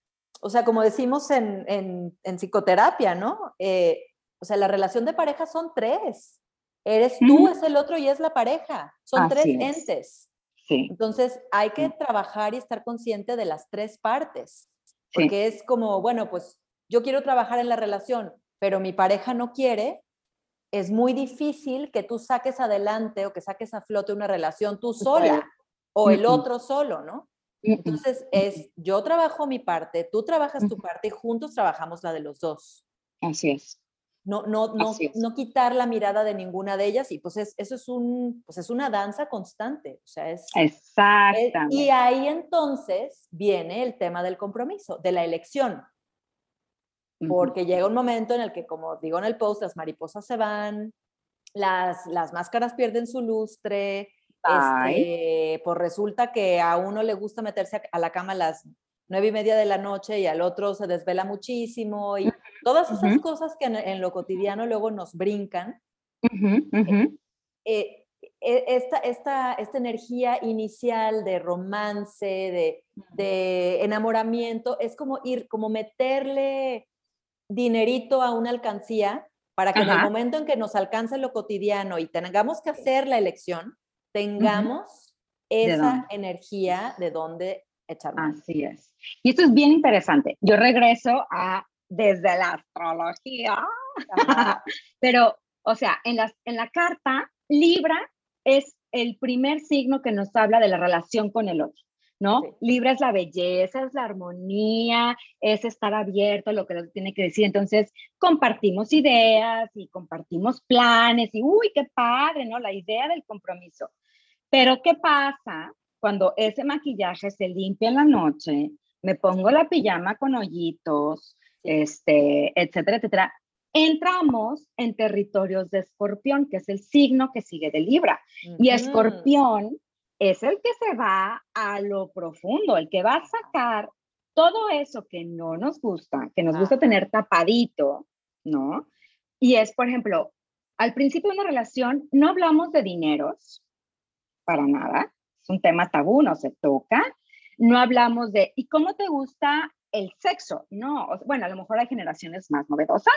o sea, como decimos en, en, psicoterapia, ¿no? Eh, o sea, la relación de pareja son tres. Eres tú, es el otro y es la pareja. Son tres entes. Sí. Entonces, hay que trabajar y estar consciente de las tres partes. Porque es como, bueno, pues yo quiero trabajar en la relación, pero mi pareja no quiere, es muy difícil que tú saques adelante o que saques a flote una relación tú sola o el otro solo, ¿no? Entonces es, yo trabajo mi parte, tú trabajas tu parte y juntos trabajamos la de los dos. Así es. No, no, no, no quitar la mirada de ninguna de ellas y pues eso es, un, pues es una danza constante. O sea, es, Exactamente. y ahí entonces viene el tema del compromiso, de la elección porque llega un momento en el que, como digo en el post, las mariposas se van, las, las máscaras pierden su lustre, este, pues resulta que a uno le gusta meterse a, la cama a las nueve y media de la noche y al otro se desvela muchísimo y todas esas cosas que en, lo cotidiano luego nos brincan. Eh, eh, esta, esta, esta, energía inicial de romance, de, de, enamoramiento, es como ir, como meterle dinerito a una alcancía para que en el momento en que nos alcance lo cotidiano y tengamos que hacer la elección, tengamos esa energía de dónde echar Así es. Y esto es bien interesante. Yo regreso a desde la astrología, pero, o sea, en la, en la carta, Libra es el primer signo que nos habla de la relación con el otro. ¿No? Libra es la belleza, es la armonía, es estar abierto a lo que nos tiene que decir. Entonces, compartimos ideas y compartimos planes y, uy, qué padre, ¿no? La idea del compromiso. Pero, ¿qué pasa cuando ese maquillaje se limpia en la noche? Me pongo la pijama con hoyitos, este, etcétera, etcétera. Entramos en territorios de escorpión, que es el signo que sigue de Libra. Y escorpión es el que se va a lo profundo, el que va a sacar todo eso que no nos gusta, que nos gusta tener tapadito, ¿no? Y es, por ejemplo, al principio de una relación no hablamos de dineros, para nada, es un tema tabú, no se toca, no hablamos de, ¿y cómo te gusta el sexo? No, bueno, a lo mejor hay generaciones más novedosas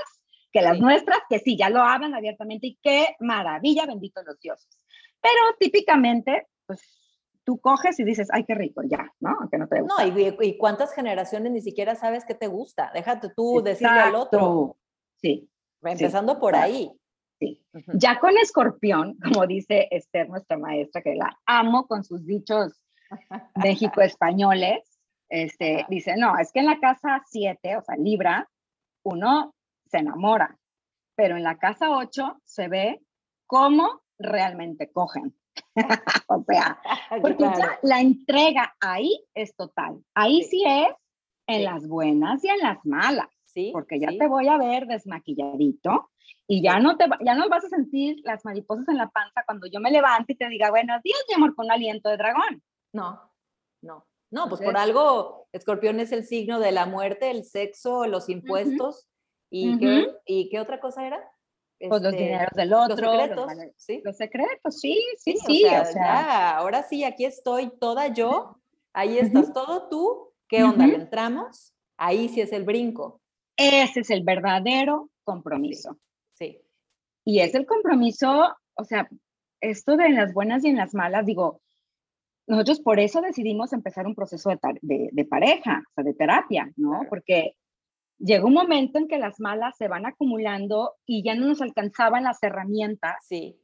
que las nuestras, que sí, ya lo hablan abiertamente y qué maravilla, bendito los dioses. Pero típicamente pues tú coges y dices, ay, qué rico, ya, ¿no? Aunque no te No, y, cuántas generaciones ni siquiera sabes qué te gusta. Déjate tú decirle al otro. Sí. Empezando por ahí. Sí. Ya con escorpión, como dice Esther, nuestra maestra, que la amo con sus dichos México-españoles, este, dice, no, es que en la casa 7, o sea, Libra, uno se enamora, pero en la casa 8 se ve cómo realmente cogen. o sea, porque ya la entrega ahí es total. Ahí sí, es en las buenas y en las malas. Sí, porque ya te voy a ver desmaquilladito y ya no te ya no vas a sentir las mariposas en la panza cuando yo me levante y te diga buenos días, mi amor, con aliento de dragón. No, no. No, pues por algo, escorpión es el signo de la muerte, el sexo, los impuestos. ¿Y, qué, ¿Y qué otra cosa era? Pues los este, dineros del otro. Los secretos, ¿sí? Los secretos, sí, sí, sí. O sea, ahora sí, aquí estoy toda yo, ahí estás todo tú, ¿qué onda? ¿Le entramos? Ahí sí es el brinco. Ese es el verdadero compromiso. Sí. Y es el compromiso, o sea, esto de en las buenas y en las malas, digo, nosotros por eso decidimos empezar un proceso de, de, pareja, o sea, de terapia, ¿no? Porque llegó un momento en que las malas se van acumulando y ya no nos alcanzaban las herramientas sí.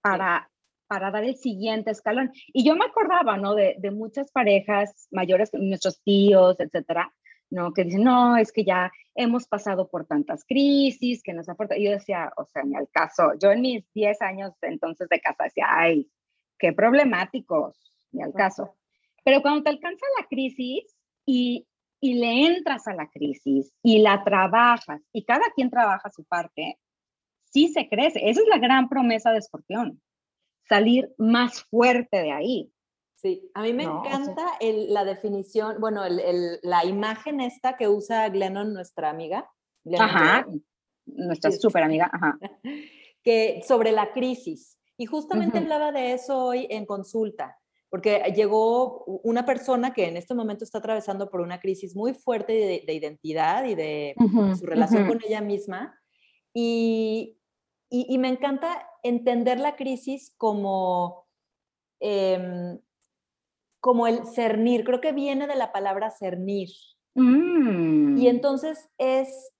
para, para dar el siguiente escalón. Y yo me acordaba, ¿no? De, de muchas parejas mayores, nuestros tíos, etcétera, ¿no? Que dicen, no, es que ya hemos pasado por tantas crisis, que nos aporta. Y yo decía, o sea, ni al caso, yo en mis 10 años entonces de casa decía, ay, qué problemáticos, ni al caso. Pero cuando te alcanza la crisis y y le entras a la crisis y la trabajas y cada quien trabaja su parte, sí se crece. Esa es la gran promesa de Escorpión, salir más fuerte de ahí. Sí, a mí me encanta la definición, bueno, la imagen esta que usa Glennon, nuestra amiga. ajá, nuestra súper amiga, ajá. Que sobre la crisis. Y justamente hablaba de eso hoy en consulta porque llegó una persona que en este momento está atravesando por una crisis muy fuerte de, identidad y de, su relación con ella misma. Y, y, me encanta entender la crisis como, em, como el cernir, creo que viene de la palabra cernir. Mm. Y entonces es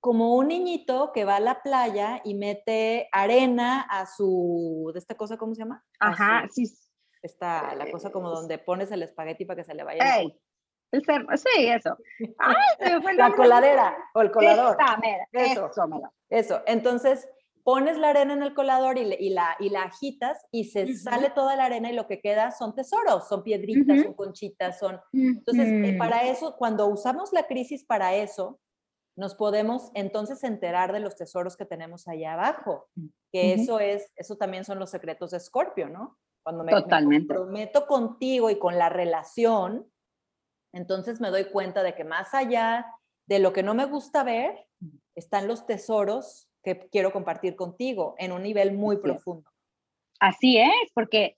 como un niñito que va a la playa y mete arena a su, de esta cosa, ¿cómo se llama? Ajá, sí, Está la cosa como donde pones el espagueti para que se le vaya. el sí, eso. la coladera o el colador. eso, eso, Entonces, pones la arena en el colador y, la, y la agitas y se sale toda la arena y lo que queda son tesoros, son piedritas, son conchitas, son... Entonces, eh, para eso, cuando usamos la crisis para eso, nos podemos entonces enterar de los tesoros que tenemos allá abajo, que eso es, eso también son los secretos de Scorpio, ¿no? Cuando me, Totalmente. comprometo contigo y con la relación, entonces me doy cuenta de que más allá de lo que no me gusta ver, están los tesoros que quiero compartir contigo en un nivel muy profundo. Así es, porque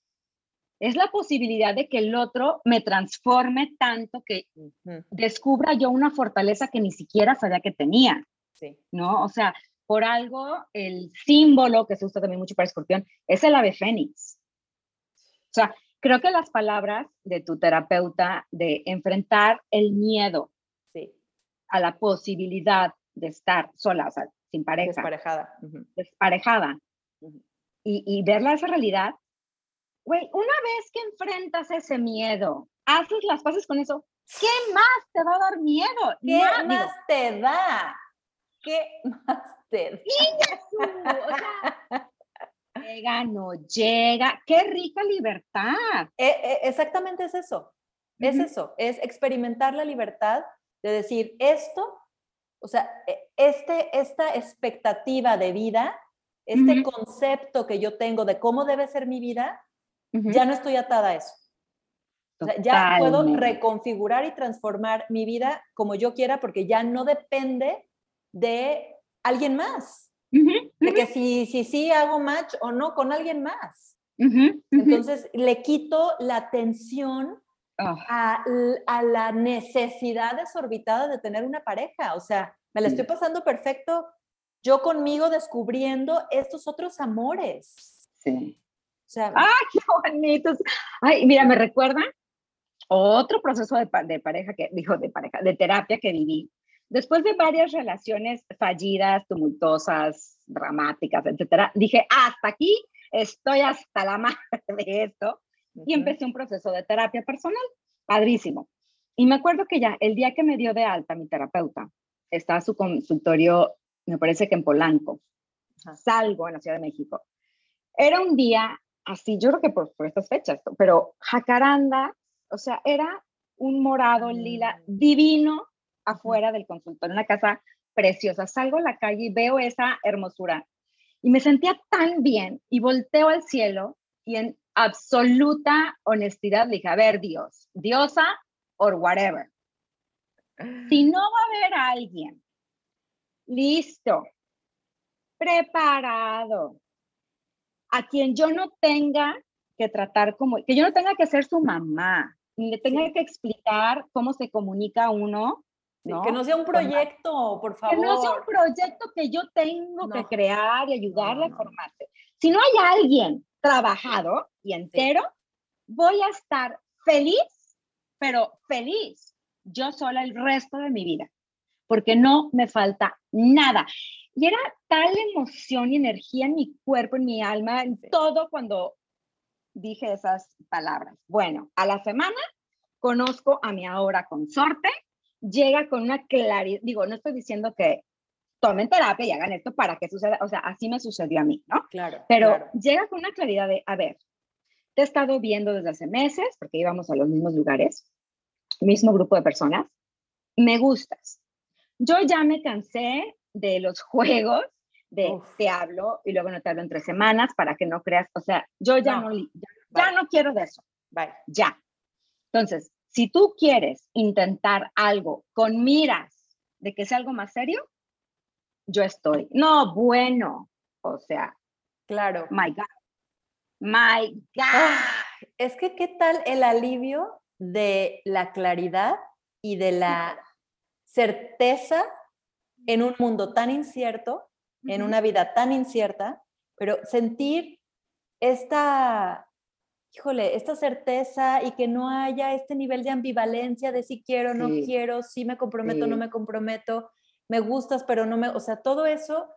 es la posibilidad de que el otro me transforme tanto que descubra yo una fortaleza que ni siquiera sabía que tenía. Sí. ¿No? O sea, por algo, el símbolo que se usa también mucho para escorpión es el ave fénix. O sea, creo que las palabras de tu terapeuta de enfrentar el miedo a la posibilidad de estar sola, o sea, sin pareja. Desparejada. Desparejada. y, y verla esa realidad. Güey, una vez que enfrentas ese miedo, haces las paces con eso, ¿qué más te va a dar miedo? ¿Qué más te da? ¿Qué más te da? O sea, llega, no llega. Qué rica libertad. E, e, exactamente es eso. Es eso, es experimentar la libertad de decir esto, o sea, e, este, esta expectativa de vida, este concepto que yo tengo de cómo debe ser mi vida, ya no estoy atada a eso. ya puedo reconfigurar y transformar mi vida como yo quiera porque ya no depende de alguien más de que si sí si, hago match o no con alguien más. Entonces le quito la atención ah. a, a, la necesidad desorbitada de tener una pareja. O sea, me la estoy pasando perfecto yo conmigo descubriendo estos otros amores. Sí. sea, ¡ay, qué bonitos! Ay, mira, me recuerda otro proceso de, de pareja que, dijo, de pareja, de terapia que viví. Después de varias relaciones fallidas, tumultuosas, dramáticas, etcétera, dije, hasta aquí estoy hasta la madre de esto. Y empecé un proceso de terapia personal, padrísimo. Y me acuerdo que ya el día que me dio de alta mi terapeuta, estaba su consultorio, me parece que en Polanco, salgo en la Ciudad de México. Era un día así, yo creo que por, por estas fechas, pero jacaranda, o sea, era un morado lila Mm. divino afuera del consultorio, una casa preciosa. Salgo a la calle y veo esa hermosura y me sentía tan bien y volteo al cielo y en absoluta honestidad le dije, a ver, Dios, diosa or whatever. Si no va a haber alguien listo, preparado, a quien yo no tenga que tratar como, que yo no tenga que ser su mamá, ni le tenga que explicar cómo se comunica uno, ¿no? que no sea un proyecto, por que favor. no sea un proyecto que yo tengo que crear y ayudarle no, a formarse. Si no hay alguien trabajado y entero, voy a estar feliz, pero feliz, yo sola el resto de mi vida, porque no me falta nada. Y era tal emoción y energía en mi cuerpo, en mi alma, en todo cuando dije esas palabras. Bueno, a la semana conozco a mi ahora consorte, llega con una claridad, digo, no estoy diciendo que tomen terapia y hagan esto para que suceda, o sea, así me sucedió a mí, ¿no? Claro, Pero claro. llega con una claridad de, a ver, te he estado viendo desde hace meses, porque íbamos a los mismos lugares, mismo grupo de personas, me gustas. Yo ya me cansé de los juegos, de Uf. te hablo y luego no te hablo en tres semanas para que no creas, o sea, yo ya No. no, ya, ya no quiero de eso, Bye. ya. Entonces, si tú quieres intentar algo con miras de que sea algo más serio, yo estoy. No, bueno, o sea, Claro. my God, my God. Ah, es que qué tal el alivio de la claridad y de la certeza en un mundo tan incierto, en una vida tan incierta, pero sentir esta, híjole, esta certeza y que no haya este nivel de ambivalencia de si quiero, no Sí. quiero, si me comprometo, no Sí. me comprometo, me gustas, pero no me, o sea, todo eso,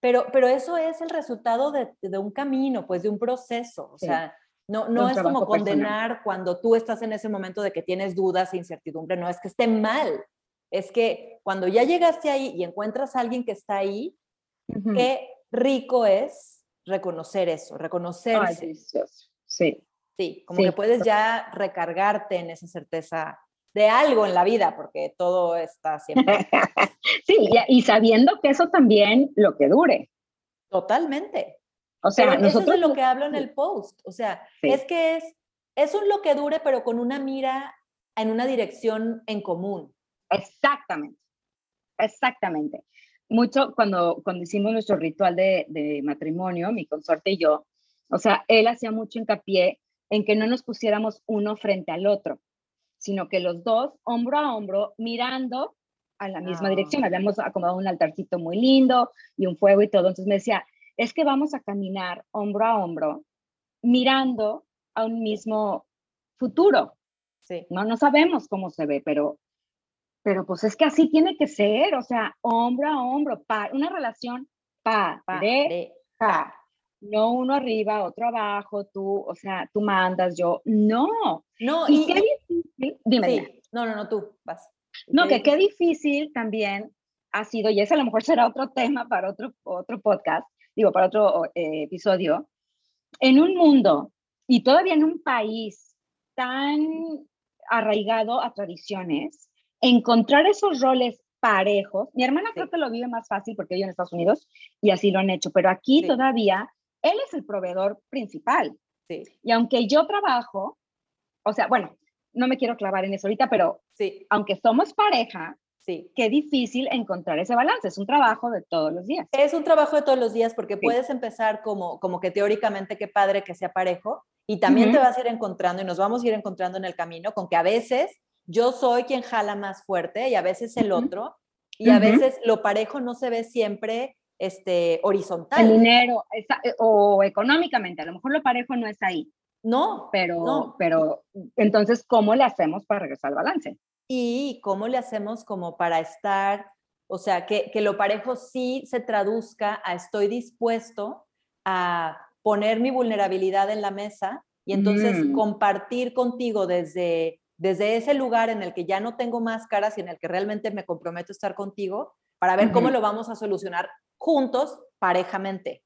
pero, pero eso es el resultado de, de un camino, pues de un proceso, o Sí. sea, no, un no es como trabajo personal. condenar cuando tú estás en ese momento de que tienes dudas e incertidumbre, no es que esté mal, es que cuando ya llegaste ahí y encuentras a alguien que está ahí, Ujú. qué rico es reconocer eso, Ay, reconocerse. delicioso. Sí, Sí, como Sí. que puedes ya recargarte en esa certeza de algo en la vida, porque todo está siempre sí, y, sabiendo que eso también lo que dure. totalmente. O sea, Pero eso es nosotros de lo que hablo en el post. O sea, Sí. es que es, es un lo que dure, pero con una mira en una dirección en común. Exactamente, exactamente. Mucho cuando, cuando hicimos nuestro ritual de, de matrimonio, mi consorte y yo, o sea, él hacía mucho hincapié en que no nos pusiéramos uno frente al otro, sino que los dos, hombro a hombro, mirando a la misma dirección. Habíamos acomodado un altarcito muy lindo y un fuego y todo. Entonces me decía, es que vamos a caminar hombro a hombro, mirando a un mismo futuro. Sí. No, no sabemos cómo se ve, pero, pero pues es que así tiene que ser, o sea, hombro a hombro, pa- una relación pareja, Pareja. No uno arriba, otro abajo, tú, o sea, tú mandas, yo, no. No, Y y, qué difícil, dime, sí. No, no, no, tú, vas. no, ¿Qué que qué difícil también ha sido, y ese a lo mejor será otro tema para otro, otro podcast, digo, para otro eh, episodio, en un mundo y todavía en un país tan arraigado a tradiciones, encontrar esos roles parejos. Mi hermana Sí. creo que lo vive más fácil porque vive en Estados Unidos y así lo han hecho, pero aquí Sí. todavía él es el proveedor principal. Sí, Y aunque yo trabajo, o sea, bueno, no me quiero clavar en eso ahorita, pero sí, aunque somos pareja, sí. qué difícil encontrar ese balance. Es un trabajo de todos los días. Es un trabajo de todos los días porque Sí. puedes empezar como, como que teóricamente qué padre que sea parejo y también te Ujú. vas a ir encontrando y nos vamos a ir encontrando en el camino con que a veces yo soy quien jala más fuerte y a veces el otro y a veces lo parejo no se ve siempre este, horizontal. El dinero, eh, o económicamente, a lo mejor lo parejo no es ahí. No, pero, pero entonces, ¿cómo le hacemos para regresar al balance? Y cómo le hacemos como para estar, o sea, que, que lo parejo sí se traduzca a estoy dispuesto a poner mi vulnerabilidad en la mesa y entonces mm. compartir contigo desde, desde ese lugar en el que ya no tengo máscaras y en el que realmente me comprometo a estar contigo para ver cómo lo vamos a solucionar juntos, parejamente.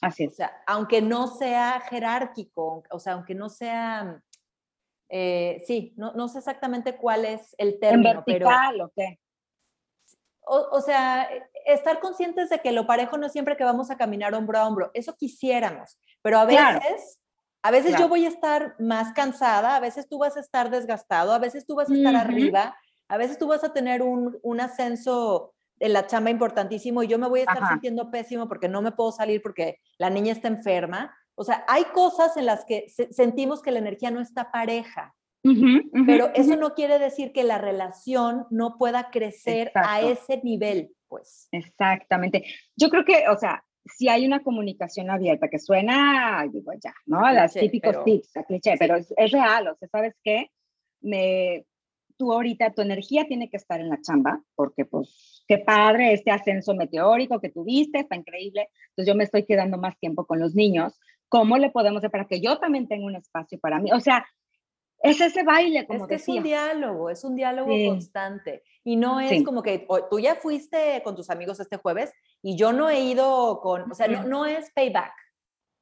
Así es. O sea, aunque no sea jerárquico, o sea, aunque no sea, eh, sí, no, no, sé exactamente cuál es el término. ¿En vertical o qué? O, sea, estar conscientes de que lo parejo no es siempre que vamos a caminar hombro a hombro, eso quisiéramos, pero a veces, a veces yo voy a estar más cansada, a veces tú vas a estar desgastado, a veces tú vas a estar arriba, a veces tú vas a tener un, un ascenso en la chamba importantísimo y yo me voy a estar sintiendo pésimo porque no me puedo salir porque la niña está enferma. O sea, hay cosas en las que sentimos que la energía no está pareja, pero eso no quiere decir que la relación no pueda crecer a ese nivel, pues. Exactamente. Yo creo que, o sea, si hay una comunicación abierta que suena, digo ya, ¿no? Las típicos tips, a cliché, pero es, es, real, o sea, ¿sabes qué? Me, tú ahorita, tu energía tiene que estar en la chamba, porque pues qué padre este ascenso meteórico que tuviste, está increíble. Entonces yo me estoy quedando más tiempo con los niños. ¿Cómo le podemos hacer para que yo también tenga un espacio para mí? O sea, es ese baile, como es que Es un diálogo, es un diálogo constante. Y no es como que tú ya fuiste con tus amigos este jueves y yo no he ido con, o sea, no, es payback.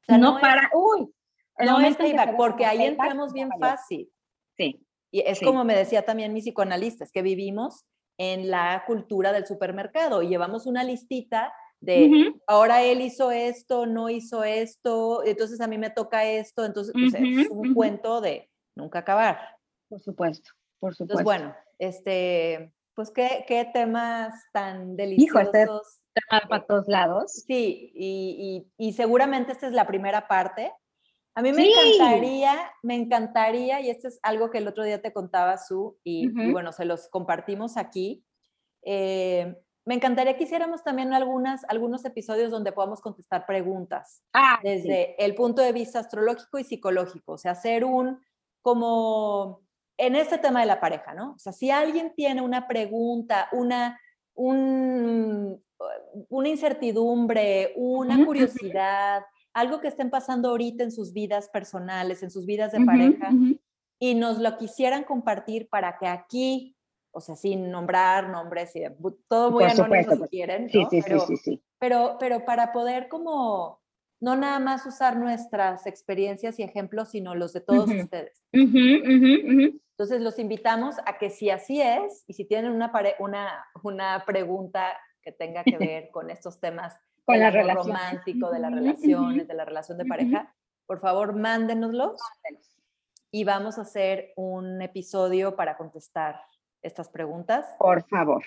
no, para, uy, no es payback, porque ahí entramos bien fácil. Sí. Y es como me decía también mi psicoanalista, es que vivimos en la cultura del supermercado y llevamos una listita de ahora él hizo esto, no hizo esto, entonces a mí me toca esto, entonces pues, es un cuento de nunca acabar. Por supuesto, por supuesto. Entonces, bueno, este, pues qué, qué temas tan deliciosos. Hijo, este para todos lados. Sí, y, y, y seguramente esta es la primera parte, a mí me encantaría, me encantaría, y esto es algo que el otro día te contaba, Su, y, bueno, se los compartimos aquí. Eh, me encantaría que hiciéramos también algunas, algunos episodios donde podamos contestar preguntas ah, desde el punto de vista astrológico y psicológico, o sea, hacer un, como en este tema de la pareja, ¿no? O sea, si alguien tiene una pregunta, una, un, una incertidumbre, una curiosidad, algo que estén pasando ahorita en sus vidas personales, en sus vidas de pareja, y nos lo quisieran compartir para que aquí, o sea, sin nombrar nombres y todo muy anónimo si quieren, sí, sí, pero, sí, sí, Pero, pero para poder como no nada más usar nuestras experiencias y ejemplos, sino los de todos ustedes. Entonces los invitamos a que si así es, y si tienen una, una, una pregunta que tenga que ver con estos temas con la relación. romántico, de las relaciones, de la relación de pareja, por favor, mándenoslos y vamos a hacer un episodio para contestar estas preguntas. Por favor,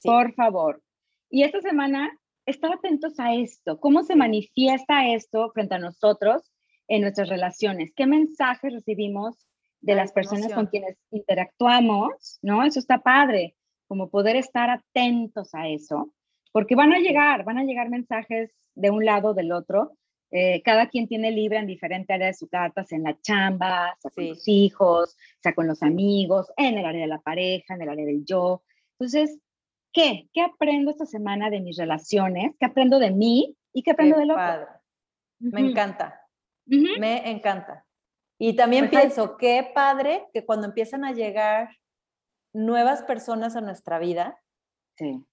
por favor. Y esta semana, estar atentos a esto, cómo se manifiesta esto frente a nosotros en nuestras relaciones, qué mensajes recibimos de las personas con quienes interactuamos, ¿no? Eso está padre, como poder estar atentos a eso porque van a llegar, van a llegar mensajes de un lado o del otro. Eh, cada quien tiene libre en diferente área de su carta, sea en la chamba, sea con los hijos, sea con los amigos, en el área de la pareja, en el área del yo. Entonces, ¿qué? ¿Qué aprendo esta semana de mis relaciones? ¿Qué aprendo de mí y qué aprendo del otro? Me encanta, me encanta. Y también pues pienso, qué padre que cuando empiezan a llegar nuevas personas a nuestra vida, sí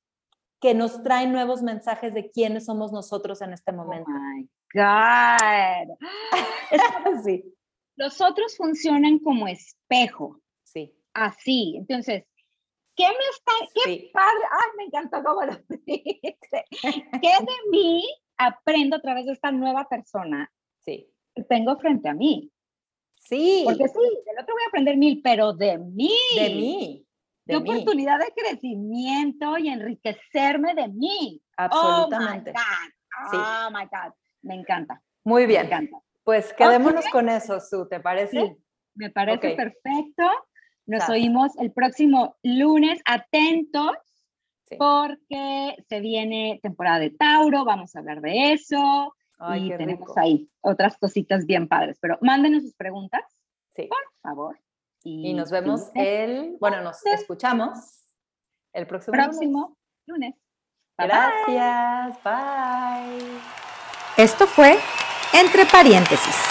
que nos traen nuevos mensajes de quiénes somos nosotros en este oh momento. Oh my God. sí. Los otros funcionan como espejo. Sí. Así. Entonces, ¿qué me está, qué padre, ay, me encantó cómo lo dice. ¿Qué de mí aprendo a través de esta nueva persona sí. que tengo frente a mí? Sí. Porque sí, del otro voy a aprender mil, pero de mí. De mí de oportunidad de crecimiento y enriquecerme de mí. Absolutamente. Oh my God. Me encanta. Muy bien. Me encanta. Pues quedémonos con eso, Su, ¿te parece? me parece perfecto. Nos oímos el próximo lunes. Atentos porque se viene temporada de Tauro, vamos a hablar de eso. y tenemos ahí otras cositas bien padres, pero mándenos sus preguntas, sí. por favor. Y, nos vemos el, bueno, nos escuchamos el próximo, próximo lunes. Gracias, bye. Esto fue Entre Paréntesis